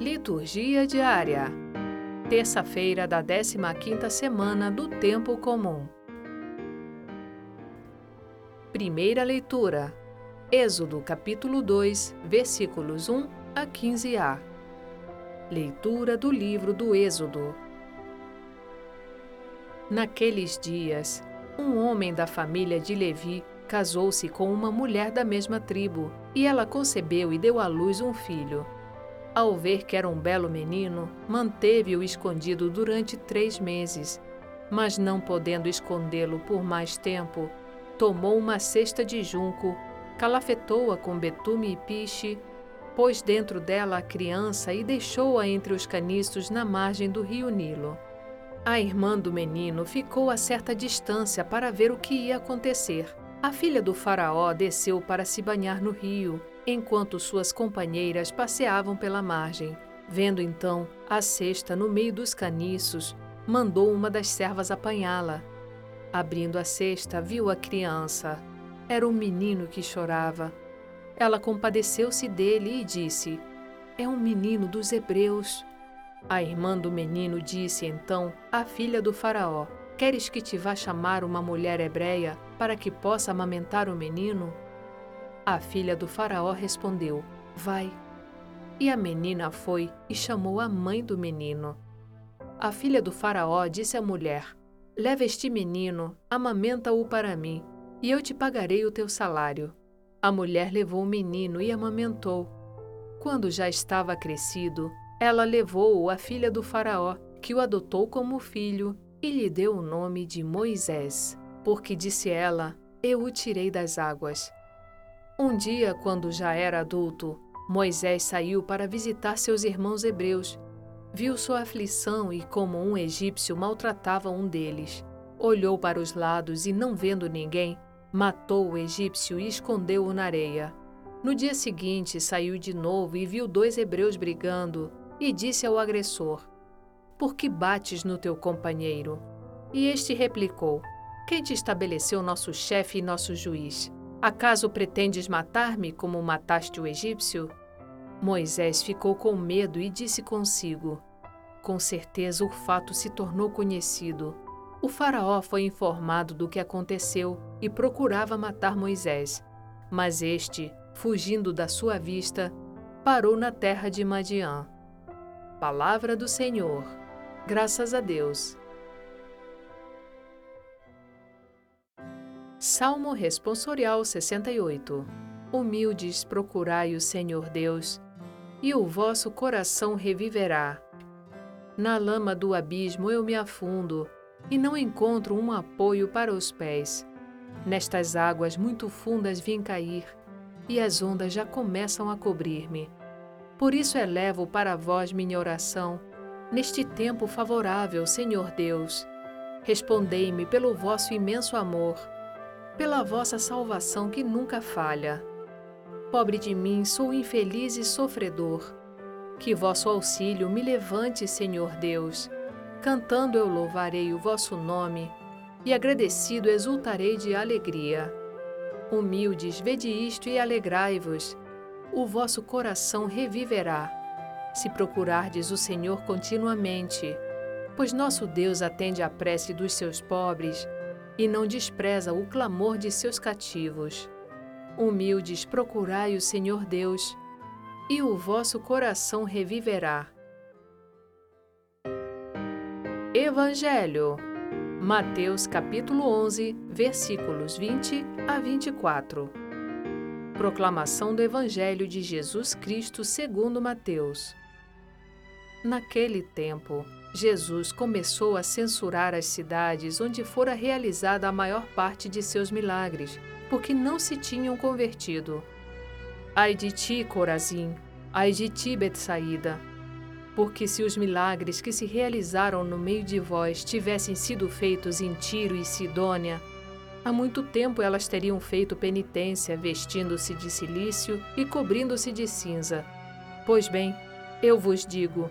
Liturgia diária. Terça-feira da 15ª semana do tempo comum. Primeira leitura. Êxodo capítulo 2, versículos 1 a 15a. Leitura do livro do Êxodo. Naqueles dias, um homem da família de Levi casou-se com uma mulher da mesma tribo, e ela concebeu e deu à luz um filho. Ao ver que era um belo menino, manteve-o escondido durante três meses. Mas não podendo escondê-lo por mais tempo, tomou uma cesta de junco, calafetou-a com betume e piche, pôs dentro dela a criança e deixou-a entre os caniços na margem do rio Nilo. A irmã do menino ficou a certa distância para ver o que ia acontecer. A filha do faraó desceu para se banhar no rio enquanto suas companheiras passeavam pela margem. Vendo então a cesta no meio dos caniços, mandou uma das servas apanhá-la. Abrindo a cesta, viu a criança. Era um menino que chorava. Ela compadeceu-se dele e disse: É um menino dos hebreus. A irmã do menino disse então à filha do Faraó: Queres que te vá chamar uma mulher hebreia para que possa amamentar o menino? A filha do Faraó respondeu: Vai. E a menina foi e chamou a mãe do menino. A filha do Faraó disse à mulher: Leva este menino, amamenta-o para mim, e eu te pagarei o teu salário. A mulher levou o menino e amamentou. Quando já estava crescido, ela levou-o à filha do Faraó, que o adotou como filho e lhe deu o nome de Moisés, porque disse ela: Eu o tirei das águas. Um dia, quando já era adulto, Moisés saiu para visitar seus irmãos hebreus. Viu sua aflição e como um egípcio maltratava um deles. Olhou para os lados e, não vendo ninguém, matou o egípcio e escondeu-o na areia. No dia seguinte, saiu de novo e viu dois hebreus brigando e disse ao agressor: Por que bates no teu companheiro? E este replicou: Quem te estabeleceu nosso chefe e nosso juiz? Acaso pretendes matar-me como mataste o egípcio? Moisés ficou com medo e disse consigo: Com certeza o fato se tornou conhecido. O Faraó foi informado do que aconteceu e procurava matar Moisés. Mas este, fugindo da sua vista, parou na terra de Madiã. Palavra do Senhor. Graças a Deus. Salmo Responsorial 68 Humildes procurai o Senhor Deus, e o vosso coração reviverá. Na lama do abismo eu me afundo, e não encontro um apoio para os pés. Nestas águas muito fundas vim cair, e as ondas já começam a cobrir-me. Por isso elevo para vós minha oração, neste tempo favorável, Senhor Deus. Respondei-me pelo vosso imenso amor pela vossa salvação que nunca falha. Pobre de mim, sou infeliz e sofredor. Que vosso auxílio me levante, Senhor Deus. Cantando eu louvarei o vosso nome, e agradecido exultarei de alegria. Humildes, vede isto e alegrai-vos. O vosso coração reviverá, se procurardes o Senhor continuamente, pois nosso Deus atende à prece dos seus pobres e não despreza o clamor de seus cativos. Humildes, procurai o Senhor Deus, e o vosso coração reviverá. Evangelho Mateus capítulo 11, versículos 20 a 24. Proclamação do Evangelho de Jesus Cristo segundo Mateus. Naquele tempo, Jesus começou a censurar as cidades onde fora realizada a maior parte de seus milagres, porque não se tinham convertido. Ai de ti, Corazim! Ai de ti, Betsaída! Porque se os milagres que se realizaram no meio de vós tivessem sido feitos em Tiro e Sidônia, há muito tempo elas teriam feito penitência, vestindo-se de silício e cobrindo-se de cinza. Pois bem, eu vos digo,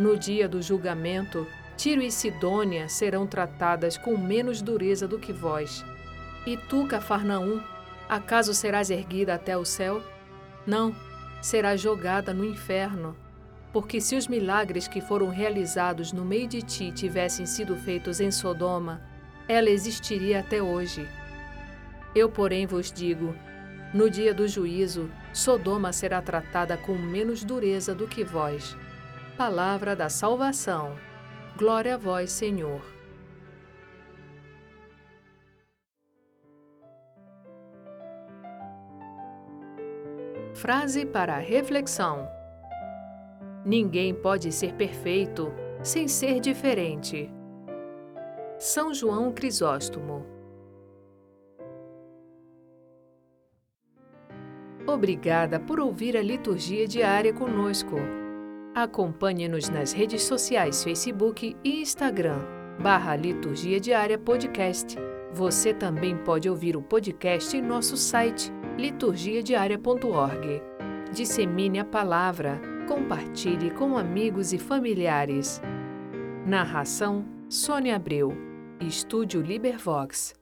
no dia do julgamento, Tiro e Sidônia serão tratadas com menos dureza do que vós. E tu, Cafarnaum, acaso serás erguida até o céu? Não, serás jogada no inferno. Porque se os milagres que foram realizados no meio de ti tivessem sido feitos em Sodoma, ela existiria até hoje. Eu, porém, vos digo: no dia do juízo, Sodoma será tratada com menos dureza do que vós. Palavra da salvação. Glória a vós, Senhor. Frase para reflexão: Ninguém pode ser perfeito sem ser diferente. São João Crisóstomo. Obrigada por ouvir a liturgia diária conosco. Acompanhe-nos nas redes sociais Facebook e Instagram, barra Liturgia Diária Podcast. Você também pode ouvir o podcast em nosso site liturgiadiaria.org. Dissemine a palavra Compartilhe com amigos e familiares. Narração: Sônia Abreu. Estúdio Libervox.